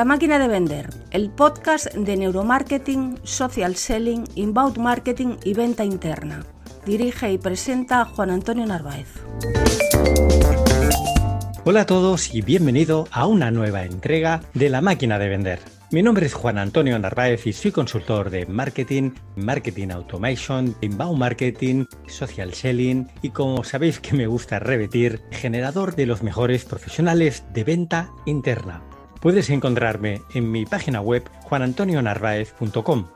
La máquina de vender, el podcast de neuromarketing, social selling, inbound marketing y venta interna. Dirige y presenta Juan Antonio Narváez. Hola a todos y bienvenido a una nueva entrega de La máquina de vender. Mi nombre es Juan Antonio Narváez y soy consultor de marketing, marketing automation, inbound marketing, social selling y como sabéis que me gusta repetir, generador de los mejores profesionales de venta interna. Puedes encontrarme en mi página web juanantonionarvaez.com.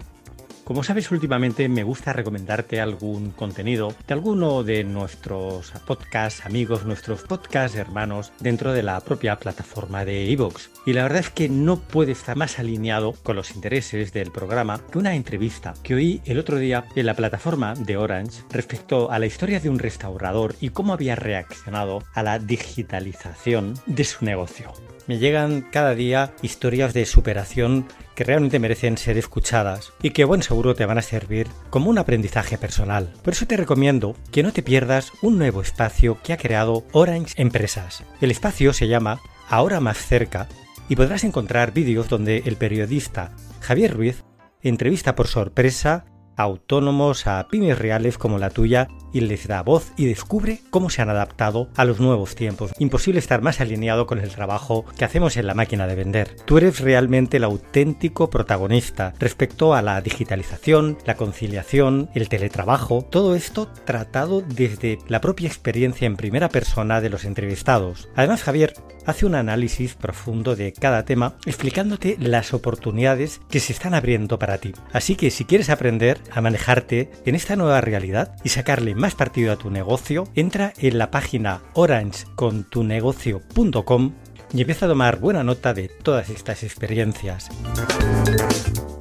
Como sabes, últimamente me gusta recomendarte algún contenido de alguno de nuestros podcasts amigos, nuestros podcasts hermanos dentro de la propia plataforma de iVoox. Y la verdad es que no puede estar más alineado con los intereses del programa que una entrevista que oí el otro día en la plataforma de Orange respecto a la historia de un restaurador y cómo había reaccionado a la digitalización de su negocio. Me llegan cada día historias de superación que realmente merecen ser escuchadas y que buen seguro te van a servir como un aprendizaje personal. Por eso te recomiendo que no te pierdas un nuevo espacio que ha creado Orange Empresas. El espacio se llama Ahora más cerca y podrás encontrar vídeos donde el periodista Javier Ruiz entrevista por sorpresa autónomos, a pymes reales como la tuya y les da voz y descubre cómo se han adaptado a los nuevos tiempos. Imposible estar más alineado con el trabajo que hacemos en la máquina de vender. Tú eres realmente el auténtico protagonista respecto a la digitalización, la conciliación, el teletrabajo, todo esto tratado desde la propia experiencia en primera persona de los entrevistados. Además, Javier hace un análisis profundo de cada tema explicándote las oportunidades que se están abriendo para ti. Así que si quieres aprender a manejarte en esta nueva realidad y sacarle más partido a tu negocio, entra en la página orangecontunegocio.com y empieza a tomar buena nota de todas estas experiencias.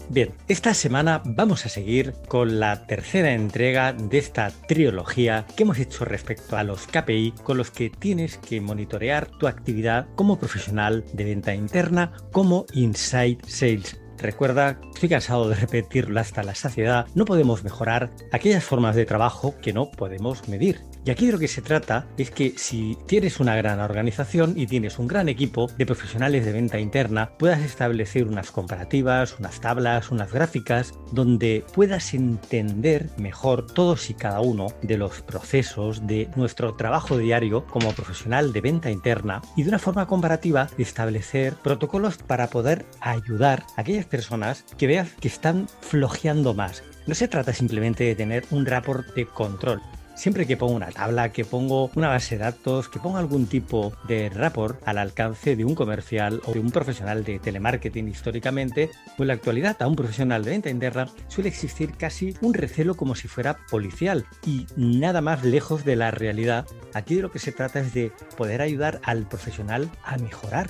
Bien, esta semana vamos a seguir con la tercera entrega de esta trilogía que hemos hecho respecto a los KPI con los que tienes que monitorear tu actividad como profesional de venta interna como Inside Sales Recuerda, estoy cansado de repetirlo hasta la saciedad, no podemos mejorar aquellas formas de trabajo que no podemos medir. Y aquí de lo que se trata es que si tienes una gran organización y tienes un gran equipo de profesionales de venta interna, puedas establecer unas comparativas, unas tablas, unas gráficas, donde puedas entender mejor todos y cada uno de los procesos de nuestro trabajo diario como profesional de venta interna y de una forma comparativa establecer protocolos para poder ayudar a aquellas personas que veas que están flojeando más. No se trata simplemente de tener un rapport de control, Siempre que pongo una tabla, que pongo una base de datos, que pongo algún tipo de rapport al alcance de un comercial o de un profesional de telemarketing históricamente, pues en la actualidad a un profesional de venta interna suele existir casi un recelo como si fuera policial y nada más lejos de la realidad. Aquí de lo que se trata es de poder ayudar al profesional a mejorar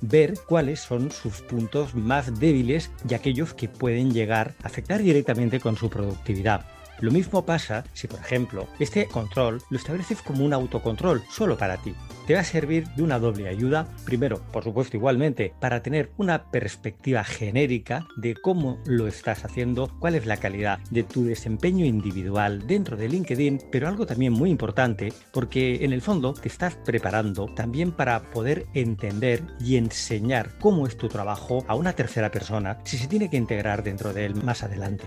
ver cuáles son sus puntos más débiles y aquellos que pueden llegar a afectar directamente con su productividad. Lo mismo pasa si, por ejemplo, este control lo estableces como un autocontrol solo para ti. Te va a servir de una doble ayuda. Primero, por supuesto, igualmente, para tener una perspectiva genérica de cómo lo estás haciendo, cuál es la calidad de tu desempeño individual dentro de LinkedIn, pero algo también muy importante, porque en el fondo te estás preparando también para poder entender y enseñar cómo es tu trabajo a una tercera persona si se tiene que integrar dentro de él más adelante.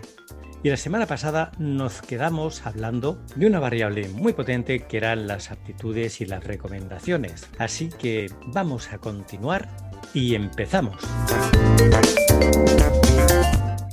Y la semana pasada nos quedamos hablando de una variable muy potente que eran las aptitudes y las recomendaciones. Así que vamos a continuar y empezamos.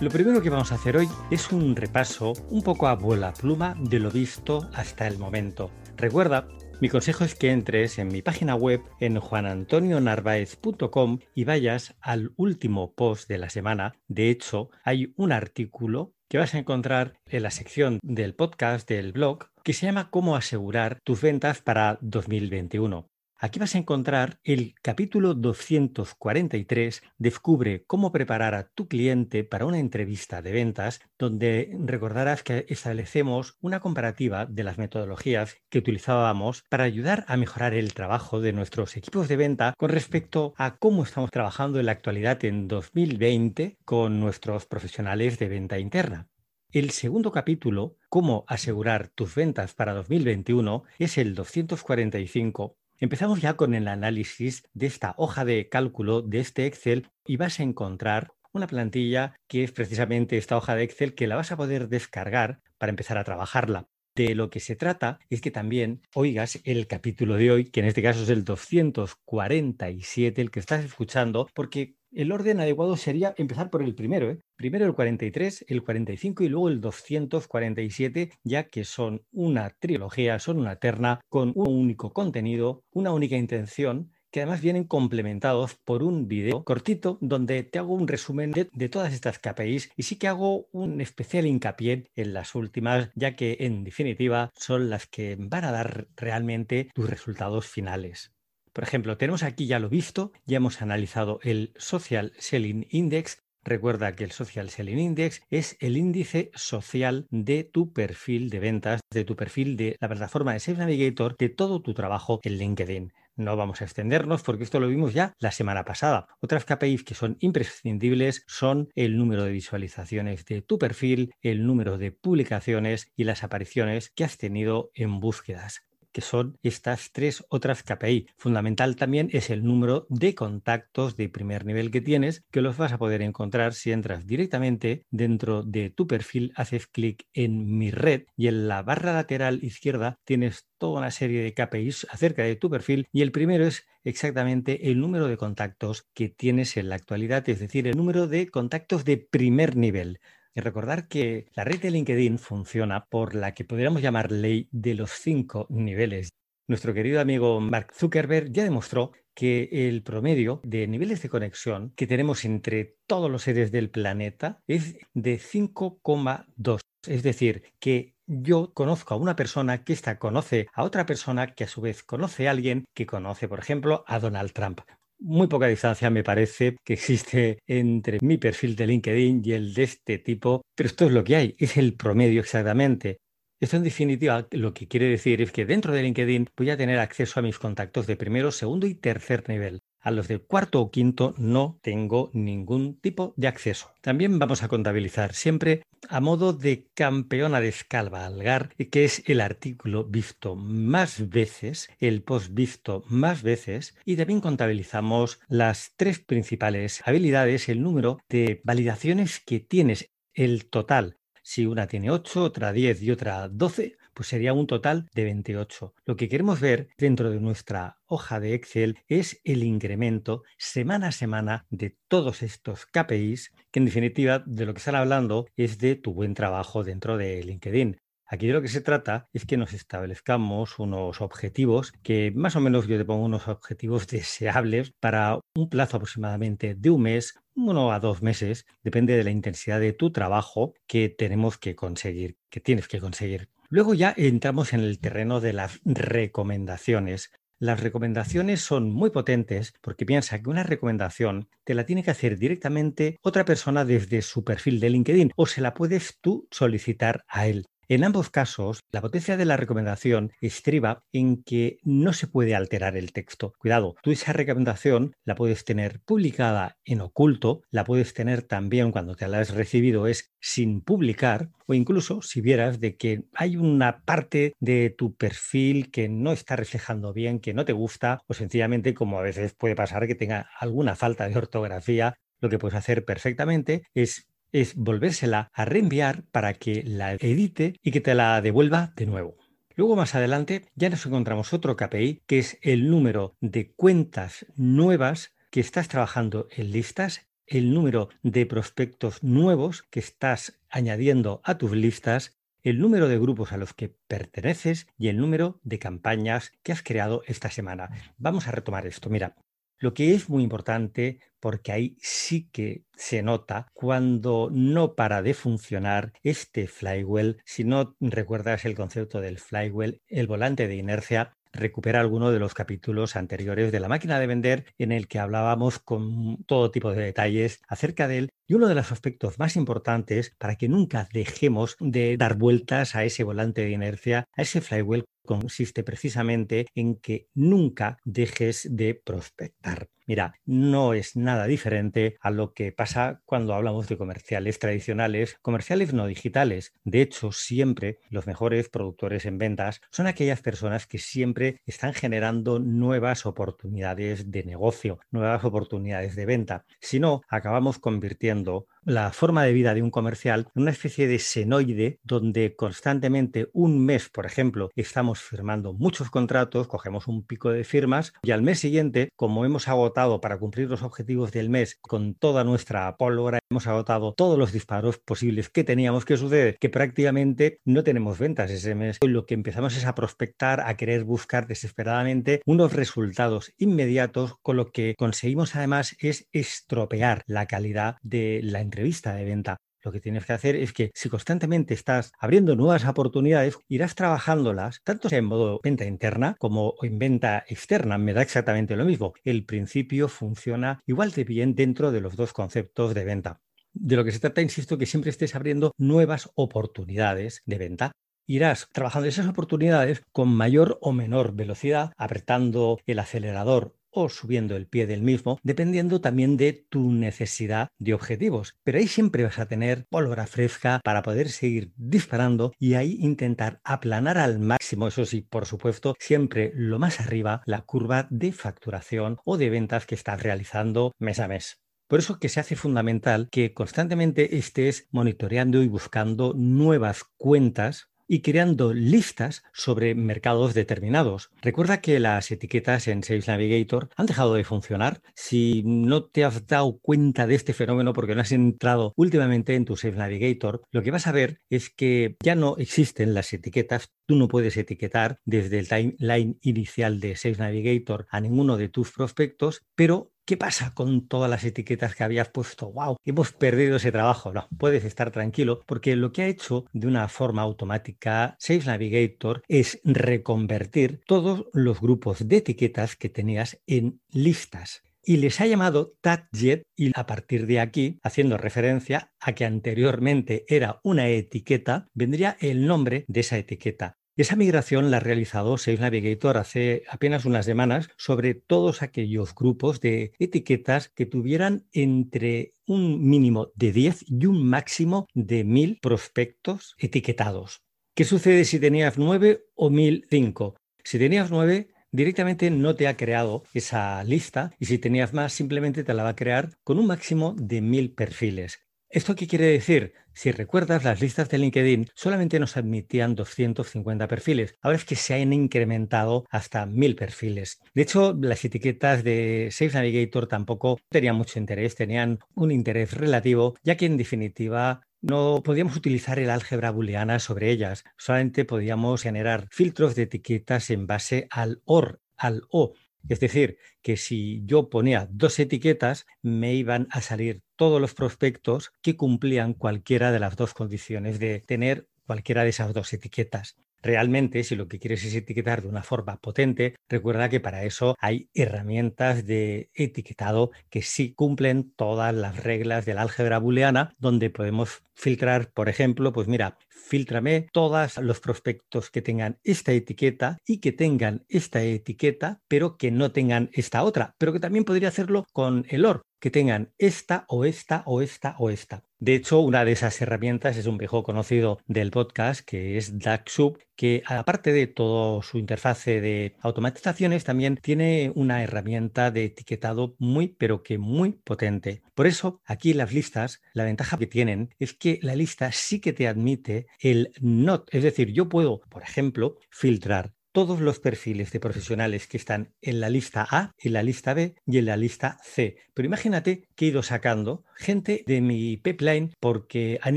Lo primero que vamos a hacer hoy es un repaso un poco a bola pluma de lo visto hasta el momento. Recuerda Mi consejo es que entres en mi página web en juanantonionarvaez.com y vayas al último post de la semana. De hecho, hay un artículo que vas a encontrar en la sección del podcast del blog que se llama Cómo asegurar tus ventas para 2021. Aquí vas a encontrar el capítulo 243, Descubre cómo preparar a tu cliente para una entrevista de ventas, donde recordarás que establecemos una comparativa de las metodologías que utilizábamos para ayudar a mejorar el trabajo de nuestros equipos de venta con respecto a cómo estamos trabajando en la actualidad en 2020 con nuestros profesionales de venta interna. El segundo capítulo, Cómo asegurar tus ventas para 2021, es el 245 Empezamos ya con el análisis de esta hoja de cálculo de este Excel y vas a encontrar una plantilla que es precisamente esta hoja de Excel que la vas a poder descargar para empezar a trabajarla. De lo que se trata es que también oigas el capítulo de hoy, que en este caso es el 247, el que estás escuchando, porque el orden adecuado sería empezar por el primero, ¿eh? primero el 43, el 45 y luego el 247, ya que son una trilogía, son una terna con un único contenido, una única intención que además vienen complementados por un video cortito donde te hago un resumen de, de, todas estas KPIs y sí que hago un especial hincapié en las últimas, ya que en definitiva son las que van a dar realmente tus resultados finales. Por ejemplo, tenemos aquí ya lo visto, ya hemos analizado el Social Selling Index. Recuerda que el Social Selling Index es el índice social de tu perfil de ventas, de tu perfil de la plataforma de Sales Navigator, de todo tu trabajo en LinkedIn. No vamos a extendernos porque esto lo vimos ya la semana pasada. Otras KPIs que son imprescindibles son el número de visualizaciones de tu perfil, el número de publicaciones y las apariciones que has tenido en búsquedas que son estas tres otras KPI. Fundamental también es el número de contactos de primer nivel que tienes, que los vas a poder encontrar si entras directamente dentro de tu perfil, haces clic en mi red y en la barra lateral izquierda tienes toda una serie de KPIs acerca de tu perfil y el primero es exactamente el número de contactos que tienes en la actualidad, es decir, el número de contactos de primer nivel. Y recordar que la red de LinkedIn funciona por la que podríamos llamar ley de los cinco niveles. Nuestro querido amigo Mark Zuckerberg ya demostró que el promedio de niveles de conexión que tenemos entre todos los seres del planeta es de 5,2. Es decir, que yo conozco a una persona que esta conoce a otra persona que a su vez conoce a alguien que conoce, por ejemplo, a Donald Trump muy poca distancia me parece que existe entre mi perfil de LinkedIn y el de este tipo, pero esto es lo que hay, es el promedio exactamente. Esto en definitiva lo que quiere decir es que dentro de LinkedIn voy a tener acceso a mis contactos de primero, segundo y tercer nivel. A los de cuarto o quinto no tengo ningún tipo de acceso. También vamos a contabilizar siempre a modo de campeona de escalvalgar, que es el artículo visto más veces, el post visto más veces, y también contabilizamos las tres principales habilidades, el número de validaciones que tienes, el total si una tiene 8, otra 10 y otra 12, pues sería un total de 28. Lo que queremos ver dentro de nuestra hoja de Excel es el incremento semana a semana de todos estos KPIs, que en definitiva de lo que están hablando es de tu buen trabajo dentro de LinkedIn. Aquí de lo que se trata es que nos establezcamos unos objetivos que más o menos yo te pongo unos objetivos deseables para un plazo aproximadamente de un mes, uno a dos meses, depende de la intensidad de tu trabajo que tenemos que conseguir, que tienes que conseguir. Luego ya entramos en el terreno de las recomendaciones. Las recomendaciones son muy potentes porque piensa que una recomendación te la tiene que hacer directamente otra persona desde su perfil de LinkedIn o se la puedes tú solicitar a él. En ambos casos, la potencia de la recomendación estriba en que no se puede alterar el texto. Cuidado, tú esa recomendación la puedes tener publicada en oculto, la puedes tener también cuando te la has recibido es sin publicar o incluso si vieras de que hay una parte de tu perfil que no está reflejando bien, que no te gusta o sencillamente como a veces puede pasar que tenga alguna falta de ortografía, lo que puedes hacer perfectamente es es volvérsela a reenviar para que la edite y que te la devuelva de nuevo. Luego más adelante ya nos encontramos otro KPI que es el número de cuentas nuevas que estás trabajando en listas, el número de prospectos nuevos que estás añadiendo a tus listas el número de grupos a los que perteneces y el número de campañas que has creado esta semana. Vamos a retomar esto. Mira, lo que es muy importante, porque ahí sí que se nota cuando no para de funcionar este flywheel, si no recuerdas el concepto del flywheel, el volante de inercia, recupera alguno de los capítulos anteriores de la máquina de vender en el que hablábamos con todo tipo de detalles acerca de él y uno de los aspectos más importantes para que nunca dejemos de dar vueltas a ese volante de inercia, a ese flywheel consiste precisamente en que nunca dejes de prospectar. Mira, no es nada diferente a lo que pasa cuando hablamos de comerciales tradicionales, comerciales no digitales. De hecho, siempre los mejores productores en ventas son aquellas personas que siempre están generando nuevas oportunidades de negocio, nuevas oportunidades de venta. Si no, acabamos convirtiendo la forma de vida de un comercial en una especie de senoide donde constantemente un mes, por ejemplo, estamos firmando muchos contratos, cogemos un pico de firmas y al mes siguiente, como hemos agotado para cumplir los objetivos del mes con toda nuestra pólvora, hemos agotado todos los disparos posibles que teníamos, que sucede? Que prácticamente no tenemos ventas ese mes. Lo que empezamos es a prospectar, a querer buscar desesperadamente unos resultados inmediatos, con lo que conseguimos además es estropear la calidad de la entrevista de venta. Lo que tienes que hacer es que si constantemente estás abriendo nuevas oportunidades, irás trabajándolas, tanto sea en modo venta interna como en venta externa. Me da exactamente lo mismo. El principio funciona igual de bien dentro de los dos conceptos de venta. De lo que se trata, insisto, que siempre estés abriendo nuevas oportunidades de venta irás trabajando esas oportunidades con mayor o menor velocidad, apretando el acelerador o subiendo el pie del mismo, dependiendo también de tu necesidad de objetivos. Pero ahí siempre vas a tener pólvora fresca para poder seguir disparando y ahí intentar aplanar al máximo, eso sí, por supuesto, siempre lo más arriba, la curva de facturación o de ventas que estás realizando mes a mes. Por eso que se hace fundamental que constantemente estés monitoreando y buscando nuevas cuentas y creando listas sobre mercados determinados. Recuerda que las etiquetas en Sales Navigator han dejado de funcionar. Si no te has dado cuenta de este fenómeno porque no has entrado últimamente en tu Sales Navigator, lo que vas a ver es que ya no existen las etiquetas. Tú no puedes etiquetar desde el timeline inicial de Sales Navigator a ninguno de tus prospectos, pero ¿Qué pasa con todas las etiquetas que habías puesto? ¡Wow! Hemos perdido ese trabajo. No, puedes estar tranquilo porque lo que ha hecho de una forma automática Sales Navigator es reconvertir todos los grupos de etiquetas que tenías en listas y les ha llamado Tagjet y a partir de aquí, haciendo referencia a que anteriormente era una etiqueta, vendría el nombre de esa etiqueta. Esa migración la ha realizado Sales Navigator hace apenas unas semanas sobre todos aquellos grupos de etiquetas que tuvieran entre un mínimo de 10 y un máximo de 1000 prospectos etiquetados. ¿Qué sucede si tenías 9 o 1005? Si tenías 9, directamente no te ha creado esa lista y si tenías más, simplemente te la va a crear con un máximo de 1000 perfiles. ¿Esto qué quiere decir? Si recuerdas, las listas de LinkedIn solamente nos admitían 250 perfiles. Ahora es que se han incrementado hasta 1000 perfiles. De hecho, las etiquetas de Sales Navigator tampoco tenían mucho interés, tenían un interés relativo, ya que en definitiva no podíamos utilizar el álgebra booleana sobre ellas, solamente podíamos generar filtros de etiquetas en base al OR, al O, es decir, que si yo ponía dos etiquetas, me iban a salir todos los prospectos que cumplían cualquiera de las dos condiciones de tener cualquiera de esas dos etiquetas. Realmente, si lo que quieres es etiquetar de una forma potente, recuerda que para eso hay herramientas de etiquetado que sí cumplen todas las reglas del álgebra booleana, donde podemos filtrar, por ejemplo, pues mira, filtrame todos los prospectos que tengan esta etiqueta y que tengan esta etiqueta, pero que no tengan esta otra, pero que también podría hacerlo con el OR, que tengan esta o esta o esta o esta. De hecho, una de esas herramientas es un viejo conocido del podcast que es DAXUB, que aparte de todo su interfase de automatizaciones, también tiene una herramienta de etiquetado muy, pero que muy potente. Por eso, aquí las listas, la ventaja que tienen es que la lista sí que te admite el not, es decir, yo puedo, por ejemplo, filtrar todos los perfiles de profesionales que están en la lista A, en la lista B y en la lista C. Pero imagínate que he ido sacando gente de mi pipeline porque han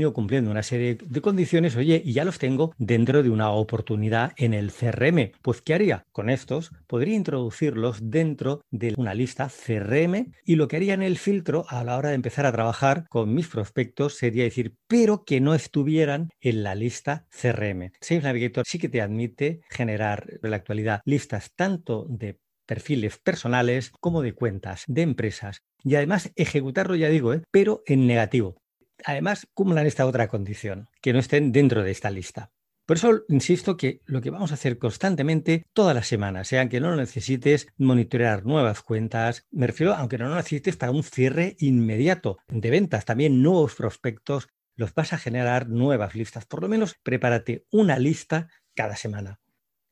ido cumpliendo una serie de condiciones, oye, y ya los tengo dentro de una oportunidad en el CRM. Pues, ¿qué haría? Con estos podría introducirlos dentro de una lista CRM y lo que haría en el filtro a la hora de empezar a trabajar con mis prospectos sería decir, pero que no estuvieran en la lista CRM. Sales Navigator sí que te admite generar en la actualidad listas tanto de perfiles personales como de cuentas de empresas y además ejecutarlo, ya digo, ¿eh? pero en negativo. Además, cumplan esta otra condición, que no estén dentro de esta lista. Por eso insisto que lo que vamos a hacer constantemente todas las semanas, sea que no necesites monitorear nuevas cuentas, me refiero aunque no lo necesites para un cierre inmediato de ventas, también nuevos prospectos, los vas a generar nuevas listas. Por lo menos prepárate una lista cada semana.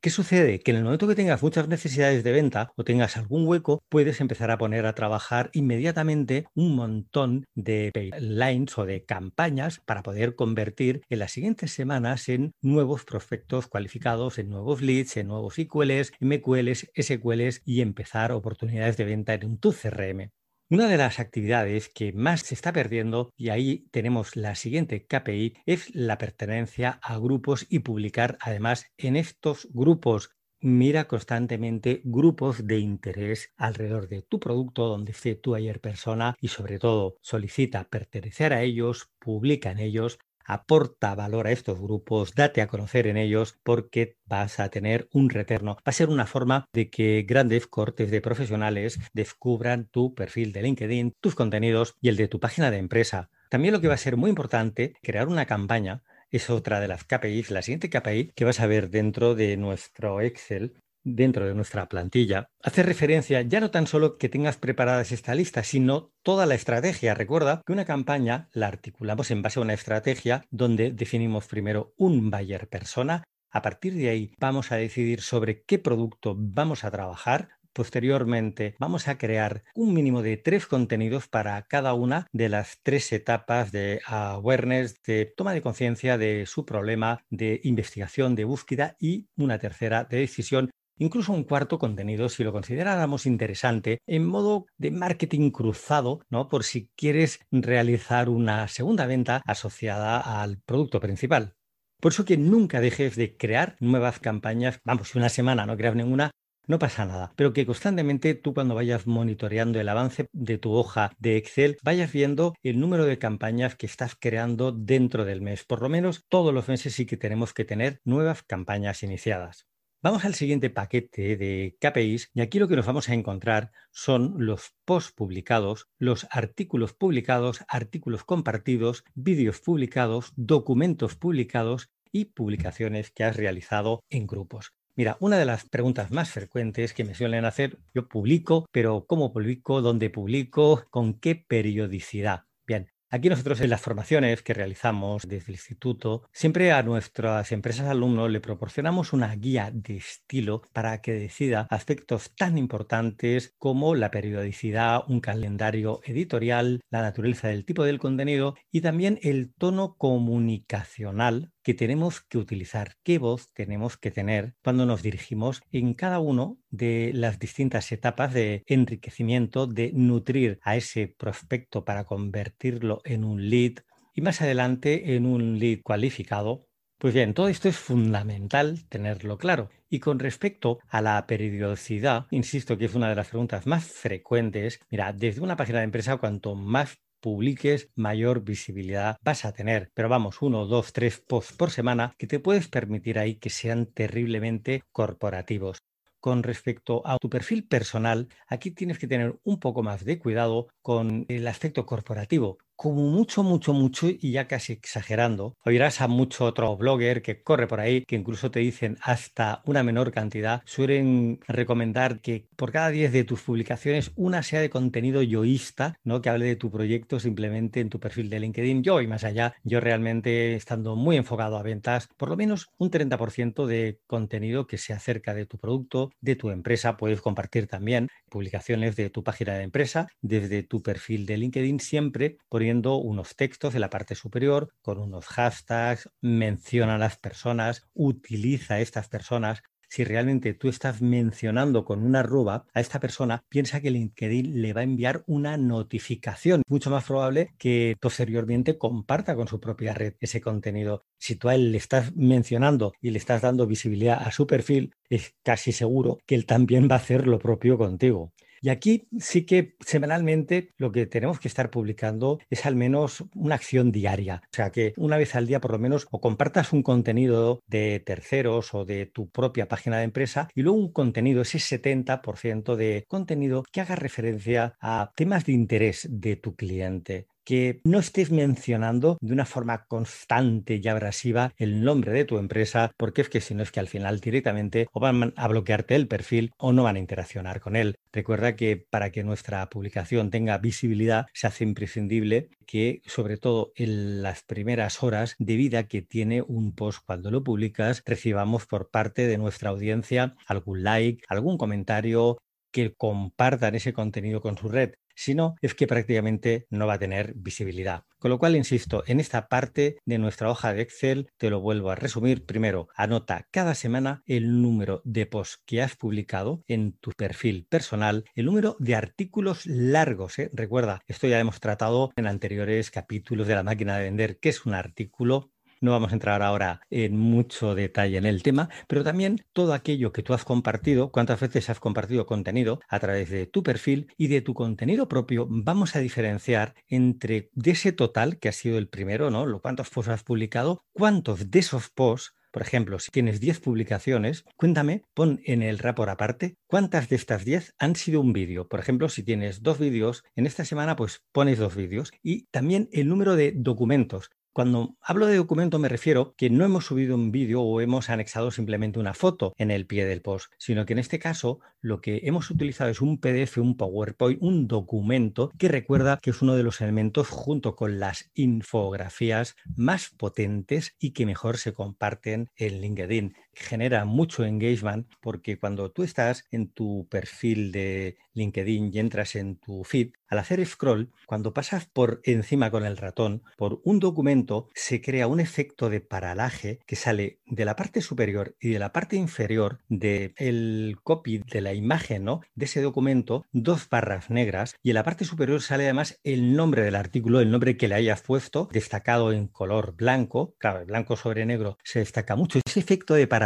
¿Qué sucede? Que en el momento que tengas muchas necesidades de venta o tengas algún hueco, puedes empezar a poner a trabajar inmediatamente un montón de lines o de campañas para poder convertir en las siguientes semanas en nuevos prospectos cualificados, en nuevos leads, en nuevos IQLs, MQLs, SQLs y empezar oportunidades de venta en tu CRM. Una de las actividades que más se está perdiendo, y ahí tenemos la siguiente KPI, es la pertenencia a grupos y publicar además en estos grupos. Mira constantemente grupos de interés alrededor de tu producto donde esté tu ayer persona y sobre todo solicita pertenecer a ellos, publica en ellos aporta valor a estos grupos, date a conocer en ellos porque vas a tener un retorno. Va a ser una forma de que grandes cortes de profesionales descubran tu perfil de LinkedIn, tus contenidos y el de tu página de empresa. También lo que va a ser muy importante, crear una campaña es otra de las KPIs, la siguiente KPI que vas a ver dentro de nuestro Excel dentro de nuestra plantilla, hace referencia ya no tan solo que tengas preparadas esta lista, sino toda la estrategia. Recuerda que una campaña la articulamos en base a una estrategia donde definimos primero un buyer persona. A partir de ahí vamos a decidir sobre qué producto vamos a trabajar, Posteriormente, vamos a crear un mínimo de tres contenidos para cada una de las tres etapas de awareness, de toma de conciencia de su problema, de investigación, de búsqueda y una tercera de decisión incluso un cuarto contenido si lo consideráramos interesante en modo de marketing cruzado, ¿no? Por si quieres realizar una segunda venta asociada al producto principal. Por eso que nunca dejes de crear nuevas campañas. Vamos, si una semana no creas ninguna, no pasa nada, pero que constantemente tú cuando vayas monitoreando el avance de tu hoja de Excel, vayas viendo el número de campañas que estás creando dentro del mes. Por lo menos todos los meses sí que tenemos que tener nuevas campañas iniciadas. Vamos al siguiente paquete de KPIs y aquí lo que nos vamos a encontrar son los posts publicados, los artículos publicados, artículos compartidos, vídeos publicados, documentos publicados y publicaciones que has realizado en grupos. Mira, una de las preguntas más frecuentes que me suelen hacer, yo publico, pero ¿cómo publico? ¿Dónde publico? ¿Con qué periodicidad? Bien, Aquí nosotros en las formaciones que realizamos desde el instituto, siempre a nuestras empresas alumnos le proporcionamos una guía de estilo para que decida aspectos tan importantes como la periodicidad, un calendario editorial, la naturaleza del tipo del contenido y también el tono comunicacional que tenemos que utilizar, qué voz tenemos que tener cuando nos dirigimos en cada uno de las distintas etapas de enriquecimiento, de nutrir a ese prospecto para convertirlo en un lead y más adelante en un lead cualificado. Pues bien, todo esto es fundamental tenerlo claro. Y con respecto a la periodicidad, insisto que es una de las preguntas más frecuentes. Mira, desde una página de empresa, cuanto más publiques, mayor visibilidad vas a tener. Pero vamos, uno, dos, tres posts por semana que te puedes permitir ahí que sean terriblemente corporativos. Con respecto a tu perfil personal, aquí tienes que tener un poco más de cuidado con el aspecto corporativo como mucho, mucho, mucho, y ya casi exagerando, oirás a mucho otro blogger que corre por ahí, que incluso te dicen hasta una menor cantidad, suelen recomendar que por cada 10 de tus publicaciones una sea de contenido yoísta, ¿no? que hable de tu proyecto simplemente en tu perfil de LinkedIn. Yo y más allá, yo realmente estando muy enfocado a ventas, por lo menos un 30% de contenido que se acerca de tu producto, de tu empresa, puedes compartir también publicaciones de tu página de empresa desde tu perfil de LinkedIn, siempre poniendo unos textos en la parte superior con unos hashtags, menciona a las personas, utiliza a estas personas si realmente tú estás mencionando con una arroba a esta persona, piensa que LinkedIn le va a enviar una notificación. Mucho más probable que posteriormente comparta con su propia red ese contenido. Si tú a él le estás mencionando y le estás dando visibilidad a su perfil, es casi seguro que él también va a hacer lo propio contigo. Y aquí sí que semanalmente lo que tenemos que estar publicando es al menos una acción diaria. O sea, que una vez al día por lo menos o compartas un contenido de terceros o de tu propia página de empresa y luego un contenido, ese 70% de contenido que haga referencia a temas de interés de tu cliente que no estés mencionando de una forma constante y abrasiva el nombre de tu empresa, porque es que si no es que al final directamente o van a bloquearte el perfil o no van a interaccionar con él. Recuerda que para que nuestra publicación tenga visibilidad se hace imprescindible que sobre todo en las primeras horas de vida que tiene un post cuando lo publicas recibamos por parte de nuestra audiencia algún like, algún comentario, que compartan ese contenido con su red. Si no, es que prácticamente no va a tener visibilidad. Con lo cual, insisto, en esta parte de nuestra hoja de Excel te lo vuelvo a resumir. Primero, anota cada semana el número de posts que has publicado en tu perfil personal, el número de artículos largos. ¿eh? Recuerda, esto ya hemos tratado en anteriores capítulos de la máquina de vender, que es un artículo no vamos a entrar ahora en mucho detalle en el tema, pero también todo aquello que tú has compartido, cuántas veces has compartido contenido a través de tu perfil y de tu contenido propio, vamos a diferenciar entre de ese total que ha sido el primero, ¿no? Lo cuántos posts has publicado, cuántos de esos posts por ejemplo, si tienes 10 publicaciones, cuéntame, pon en el rapport aparte cuántas de estas 10 han sido un vídeo. Por ejemplo, si tienes dos vídeos, en esta semana pues pones dos vídeos y también el número de documentos. Cuando hablo de documento me refiero que no hemos subido un vídeo o hemos anexado simplemente una foto en el pie del post, sino que en este caso lo que hemos utilizado es un PDF, un PowerPoint, un documento que recuerda que es uno de los elementos junto con las infografías más potentes y que mejor se comparten en LinkedIn. Genera mucho engagement porque cuando tú estás en tu perfil de LinkedIn y entras en tu feed, al hacer scroll, cuando pasas por encima con el ratón por un documento, se crea un efecto de paralaje que sale de la parte superior y de la parte inferior del el copy de la imagen ¿no? de ese documento, dos barras negras, y en la parte superior sale además el nombre del artículo, el nombre que le hayas puesto, destacado en color blanco. Claro, blanco sobre negro se destaca mucho. Ese efecto de paralaje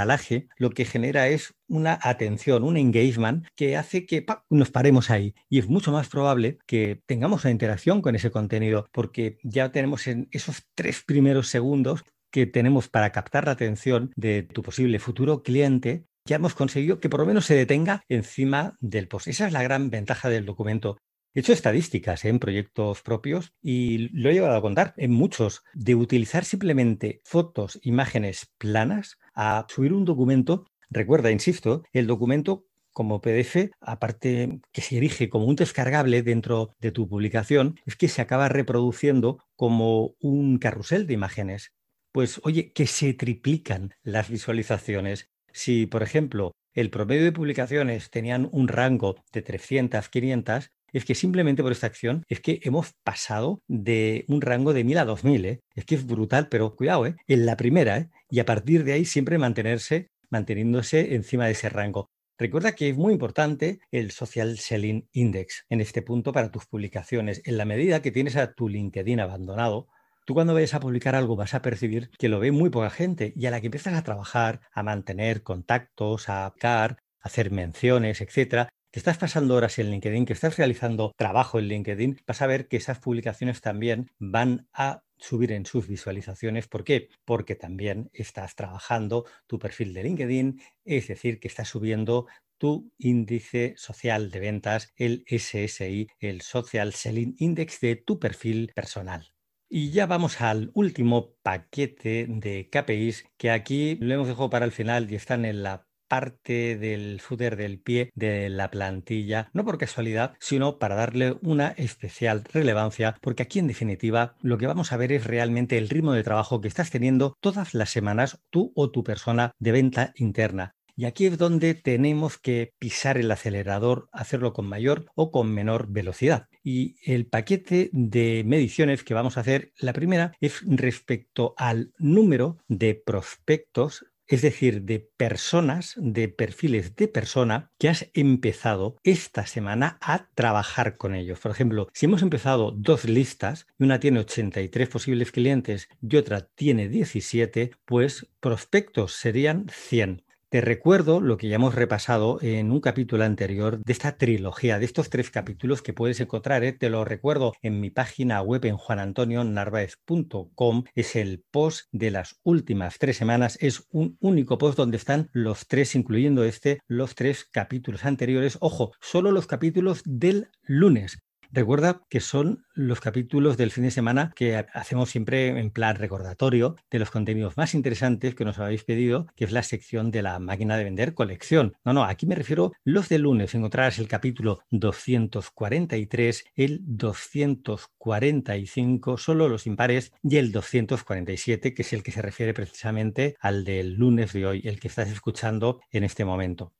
lo que genera es una atención, un engagement que hace que nos paremos ahí. Y es mucho más probable que tengamos una interacción con ese contenido, porque ya tenemos en esos tres primeros segundos que tenemos para captar la atención de tu posible futuro cliente, ya hemos conseguido que por lo menos se detenga encima del post. Esa es la gran ventaja del documento. He hecho estadísticas ¿eh? en proyectos propios y lo he llevado a contar en muchos, de utilizar simplemente fotos, imágenes planas a subir un documento Recuerda, insisto, el documento como PDF, aparte que se erige como un descargable dentro de tu publicación, es que se acaba reproduciendo como un carrusel de imágenes. Pues oye, que se triplican las visualizaciones. Si, por ejemplo, el promedio de publicaciones tenían un rango de 300, 500, es que simplemente por esta acción es que hemos pasado de un rango de 1000 a 2000. ¿eh? Es que es brutal, pero cuidado, ¿eh? en la primera, ¿eh? y a partir de ahí siempre mantenerse manteniéndose encima de ese rango. Recuerda que es muy importante el Social Selling Index en este punto para tus publicaciones. En la medida que tienes a tu LinkedIn abandonado, tú cuando vayas a publicar algo vas a percibir que lo ve muy poca gente y a la que empiezas a trabajar, a mantener contactos, a a hacer menciones, etcétera, que estás pasando horas en LinkedIn, que estás realizando trabajo en LinkedIn, vas a ver que esas publicaciones también van a subir en sus visualizaciones. ¿Por qué? Porque también estás trabajando tu perfil de LinkedIn, es decir, que estás subiendo tu índice social de ventas, el SSI, el Social Selling Index de tu perfil personal. Y ya vamos al último paquete de KPIs que aquí lo hemos dejado para el final y están en la parte del footer del pie de la plantilla, no por casualidad, sino para darle una especial relevancia, porque aquí en definitiva lo que vamos a ver es realmente el ritmo de trabajo que estás teniendo todas las semanas tú o tu persona de venta interna. Y aquí es donde tenemos que pisar el acelerador, hacerlo con mayor o con menor velocidad. Y el paquete de mediciones que vamos a hacer, la primera es respecto al número de prospectos es decir, de personas, de perfiles de persona que has empezado esta semana a trabajar con ellos. Por ejemplo, si hemos empezado dos listas y una tiene 83 posibles clientes y otra tiene 17, pues prospectos serían 100. Te recuerdo lo que ya hemos repasado en un capítulo anterior de esta trilogía, de estos tres capítulos que puedes encontrar, ¿eh? te lo recuerdo en mi página web en juanantonionarvaez.com, es el post de las últimas tres semanas, es un único post donde están los tres, incluyendo este, los tres capítulos anteriores, ojo, solo los capítulos del lunes, Recuerda que son los capítulos del fin de semana que hacemos siempre en plan recordatorio de los contenidos más interesantes que nos habéis pedido, que es la sección de la máquina de vender colección. No, no, aquí me refiero los de lunes. Encontrarás el capítulo 243, el 245, solo los impares, y el 247, que es el que se refiere precisamente al del lunes de hoy, el que estás escuchando en este momento.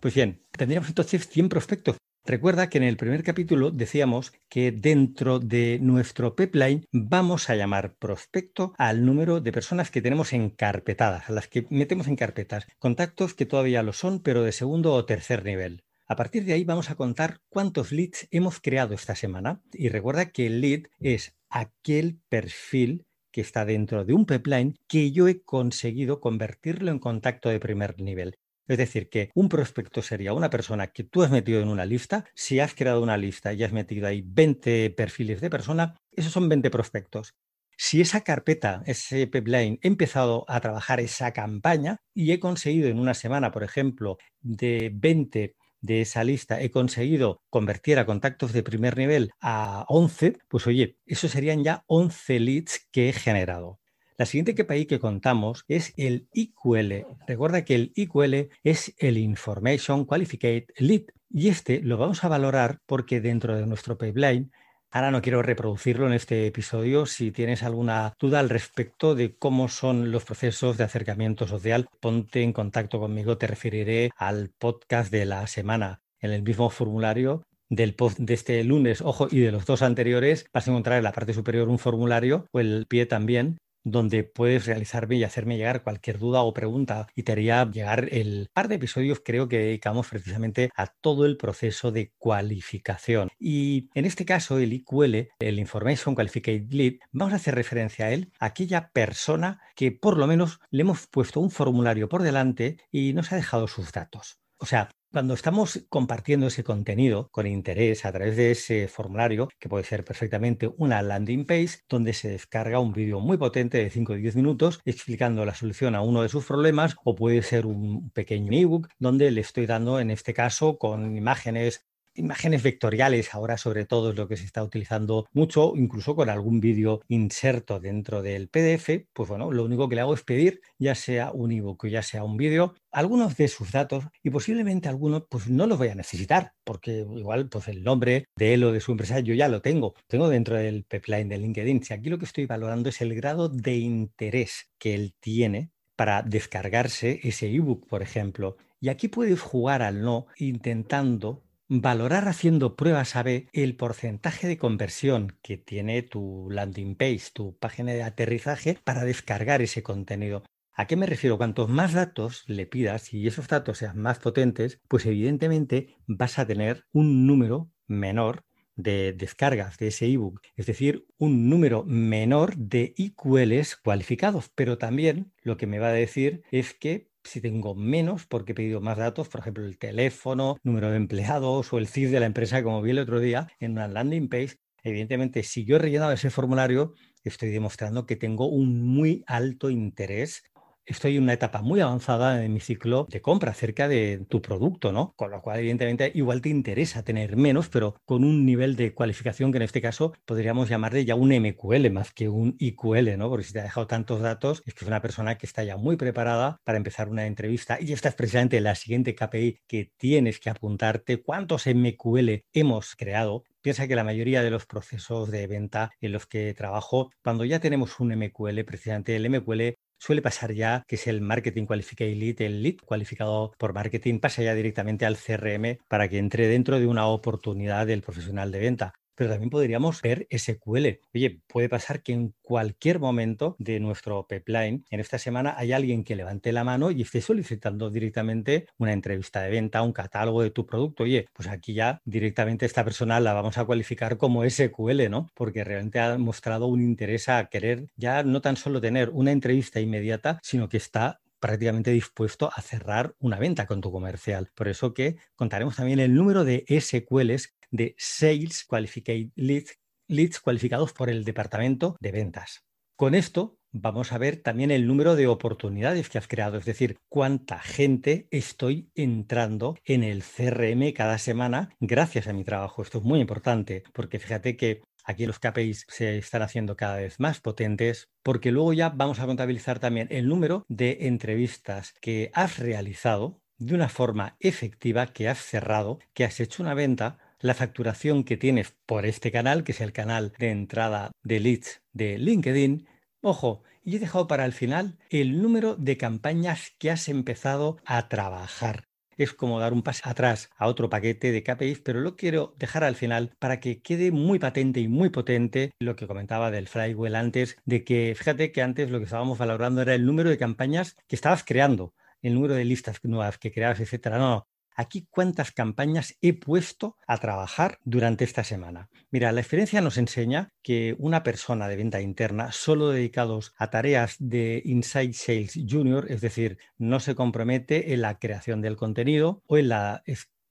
Pues bien, tendríamos entonces 100 prospectos Recuerda que en el primer capítulo decíamos que dentro de nuestro pipeline vamos a llamar prospecto al número de personas que tenemos encarpetadas, a las que metemos en carpetas, contactos que todavía lo son, pero de segundo o tercer nivel. A partir de ahí vamos a contar cuántos leads hemos creado esta semana. Y recuerda que el lead es aquel perfil que está dentro de un pipeline que yo he conseguido convertirlo en contacto de primer nivel. Es decir, que un prospecto sería una persona que tú has metido en una lista. Si has creado una lista y has metido ahí 20 perfiles de persona, esos son 20 prospectos. Si esa carpeta, ese pipeline, he empezado a trabajar esa campaña y he conseguido en una semana, por ejemplo, de 20 de esa lista, he conseguido convertir a contactos de primer nivel a 11, pues oye, esos serían ya 11 leads que he generado. La siguiente KPI que contamos es el IQL. Recuerda que el IQL es el Information Qualified Lead y este lo vamos a valorar porque dentro de nuestro pipeline Ahora no quiero reproducirlo en este episodio. Si tienes alguna duda al respecto de cómo son los procesos de acercamiento social, ponte en contacto conmigo. Te referiré al podcast de la semana. En el mismo formulario del post de este lunes, ojo, y de los dos anteriores, vas a encontrar en la parte superior un formulario o el pie también donde puedes realizarme y hacerme llegar cualquier duda o pregunta y te haría llegar el par de episodios creo que dedicamos precisamente a todo el proceso de cualificación. Y en este caso el IQL, el Information Qualified Lead, vamos a hacer referencia a él, a aquella persona que por lo menos le hemos puesto un formulario por delante y nos ha dejado sus datos. O sea, cuando estamos compartiendo ese contenido con interés a través de ese formulario, que puede ser perfectamente una landing page, donde se descarga un vídeo muy potente de 5 o 10 minutos explicando la solución a uno de sus problemas, o puede ser un pequeño ebook donde le estoy dando, en este caso, con imágenes imágenes vectoriales ahora sobre todo es lo que se está utilizando mucho, incluso con algún vídeo inserto dentro del PDF, pues bueno, lo único que le hago es pedir, ya sea un ebook o ya sea un vídeo, algunos de sus datos y posiblemente algunos pues no los voy a necesitar, porque igual pues el nombre de él o de su empresa yo ya lo tengo, tengo dentro del pipeline de LinkedIn. Si aquí lo que estoy valorando es el grado de interés que él tiene para descargarse ese ebook, por ejemplo. Y aquí puedes jugar al no intentando Valorar haciendo pruebas A-B el porcentaje de conversión que tiene tu landing page, tu página de aterrizaje para descargar ese contenido. ¿A qué me refiero? Cuantos más datos le pidas y esos datos sean más potentes, pues evidentemente vas a tener un número menor de descargas de ese ebook, es decir, un número menor de IQLs cualificados, pero también lo que me va a decir es que si tengo menos porque he pedido más datos, por ejemplo, el teléfono, número de empleados o el CIF de la empresa, como vi el otro día en una landing page, evidentemente, si yo he rellenado ese formulario, estoy demostrando que tengo un muy alto interés estoy en una etapa muy avanzada en mi ciclo de compra acerca de tu producto, ¿no? Con lo cual, evidentemente, igual te interesa tener menos, pero con un nivel de cualificación que en este caso podríamos llamarle ya un MQL más que un IQL, ¿no? Porque si te ha dejado tantos datos, es que es una persona que está ya muy preparada para empezar una entrevista y esta es precisamente la siguiente KPI que tienes que apuntarte. ¿Cuántos MQL hemos creado? Piensa que la mayoría de los procesos de venta en los que trabajo, cuando ya tenemos un MQL, precisamente el MQL suele pasar ya que es el Marketing Qualified Lead, el lead cualificado por marketing, pasa ya directamente al CRM para que entre dentro de una oportunidad del profesional de venta. Pero también podríamos ver SQL. Oye, puede pasar que en cualquier momento de nuestro pipeline, en esta semana, hay alguien que levante la mano y esté solicitando directamente una entrevista de venta, un catálogo de tu producto. Oye, pues aquí ya directamente esta persona la vamos a cualificar como SQL, ¿no? Porque realmente ha mostrado un interés a querer ya no tan solo tener una entrevista inmediata, sino que está prácticamente dispuesto a cerrar una venta con tu comercial. Por eso que contaremos también el número de SQLs de Sales Qualified Leads, cualificados por el departamento de ventas. Con esto vamos a ver también el número de oportunidades que has creado, es decir, cuánta gente estoy entrando en el CRM cada semana gracias a mi trabajo. Esto es muy importante porque fíjate que Aquí los KPIs se están haciendo cada vez más potentes porque luego ya vamos a contabilizar también el número de entrevistas que has realizado de una forma efectiva, que has cerrado, que has hecho una venta, la facturación que tienes por este canal, que es el canal de entrada de leads de LinkedIn. Ojo, y he dejado para el final el número de campañas que has empezado a trabajar es como dar un paso atrás a otro paquete de KPIs, pero lo quiero dejar al final para que quede muy patente y muy potente lo que comentaba del flywheel antes, de que fíjate que antes lo que estábamos valorando era el número de campañas que estabas creando, el número de listas nuevas que creabas, etcétera. No, no, aquí cuántas campañas he puesto a trabajar durante esta semana. Mira, la experiencia nos enseña que una persona de venta interna solo dedicados a tareas de Inside Sales Junior, es decir, no se compromete en la creación del contenido o en la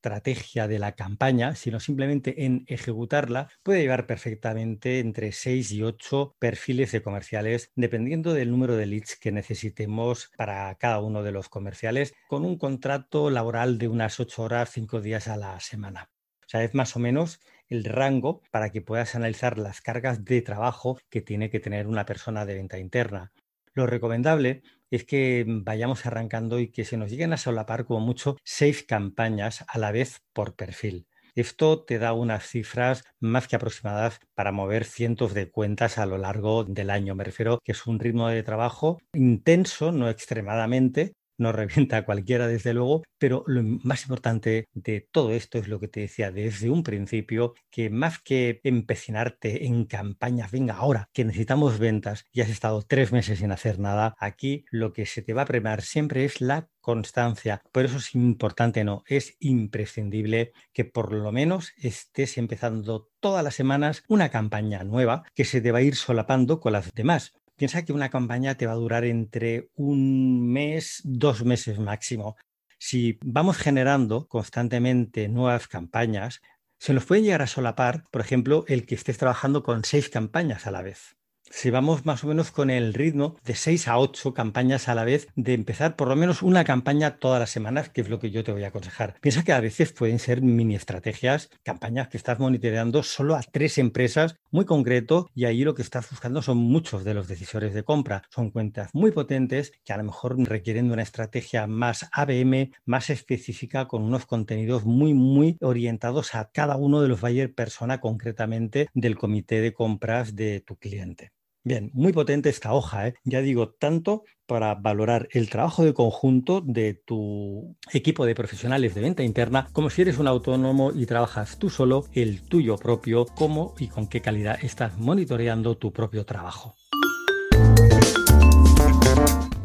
estrategia de la campaña, sino simplemente en ejecutarla, puede llevar perfectamente entre 6 y 8 perfiles de comerciales, dependiendo del número de leads que necesitemos para cada uno de los comerciales, con un contrato laboral de unas 8 horas, 5 días a la semana. O sea, es más o menos el rango para que puedas analizar las cargas de trabajo que tiene que tener una persona de venta interna. Lo recomendable es que vayamos arrancando y que se nos lleguen a solapar como mucho seis campañas a la vez por perfil. Esto te da unas cifras más que aproximadas para mover cientos de cuentas a lo largo del año. Me refiero que es un ritmo de trabajo intenso, no extremadamente, no revienta a cualquiera, desde luego, pero lo más importante de todo esto es lo que te decía desde un principio, que más que empecinarte en campañas, venga ahora que necesitamos ventas y has estado tres meses sin hacer nada, aquí lo que se te va a premiar siempre es la constancia. Por eso es importante, no, es imprescindible que por lo menos estés empezando todas las semanas una campaña nueva que se te va a ir solapando con las demás. Piensa que una campaña te va a durar entre un mes, dos meses máximo. Si vamos generando constantemente nuevas campañas, se nos puede llegar a solapar, por ejemplo, el que estés trabajando con seis campañas a la vez si vamos más o menos con el ritmo de 6 a 8 campañas a la vez, de empezar por lo menos una campaña todas las semanas, que es lo que yo te voy a aconsejar. Piensa que a veces pueden ser mini estrategias, campañas que estás monitoreando solo a tres empresas muy concreto y ahí lo que estás buscando son muchos de los decisores de compra. Son cuentas muy potentes que a lo mejor requieren de una estrategia más ABM, más específica, con unos contenidos muy, muy orientados a cada uno de los buyer persona concretamente del comité de compras de tu cliente. Bien, muy potente esta hoja, ¿eh? ya digo, tanto para valorar el trabajo de conjunto de tu equipo de profesionales de venta interna, como si eres un autónomo y trabajas tú solo, el tuyo propio, cómo y con qué calidad estás monitoreando tu propio trabajo.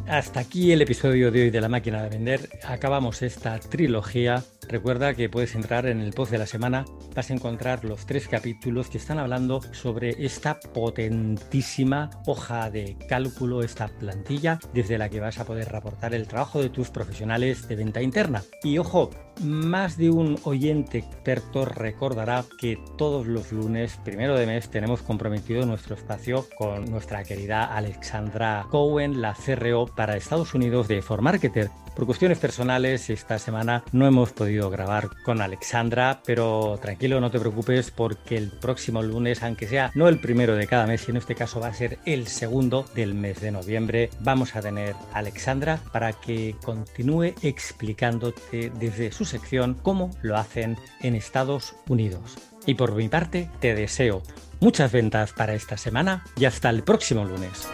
Hasta aquí el episodio de hoy de la máquina de vender. Acabamos esta trilogía Recuerda que puedes entrar en el post de la semana, vas a encontrar los tres capítulos que están hablando sobre esta potentísima hoja de cálculo, esta plantilla desde la que vas a poder reportar el trabajo de tus profesionales de venta interna. Y ojo, más de un oyente experto recordará que todos los lunes, primero de mes, tenemos comprometido nuestro espacio con nuestra querida Alexandra Cohen, la CRO para Estados Unidos de Marketer. Por cuestiones personales, esta semana no hemos podido grabar con Alexandra, pero tranquilo, no te preocupes porque el próximo lunes, aunque sea no el primero de cada mes, y en este caso va a ser el segundo del mes de noviembre, vamos a tener a Alexandra para que continúe explicándote desde su sección cómo lo hacen en Estados Unidos. Y por mi parte, te deseo muchas ventas para esta semana y hasta el próximo lunes.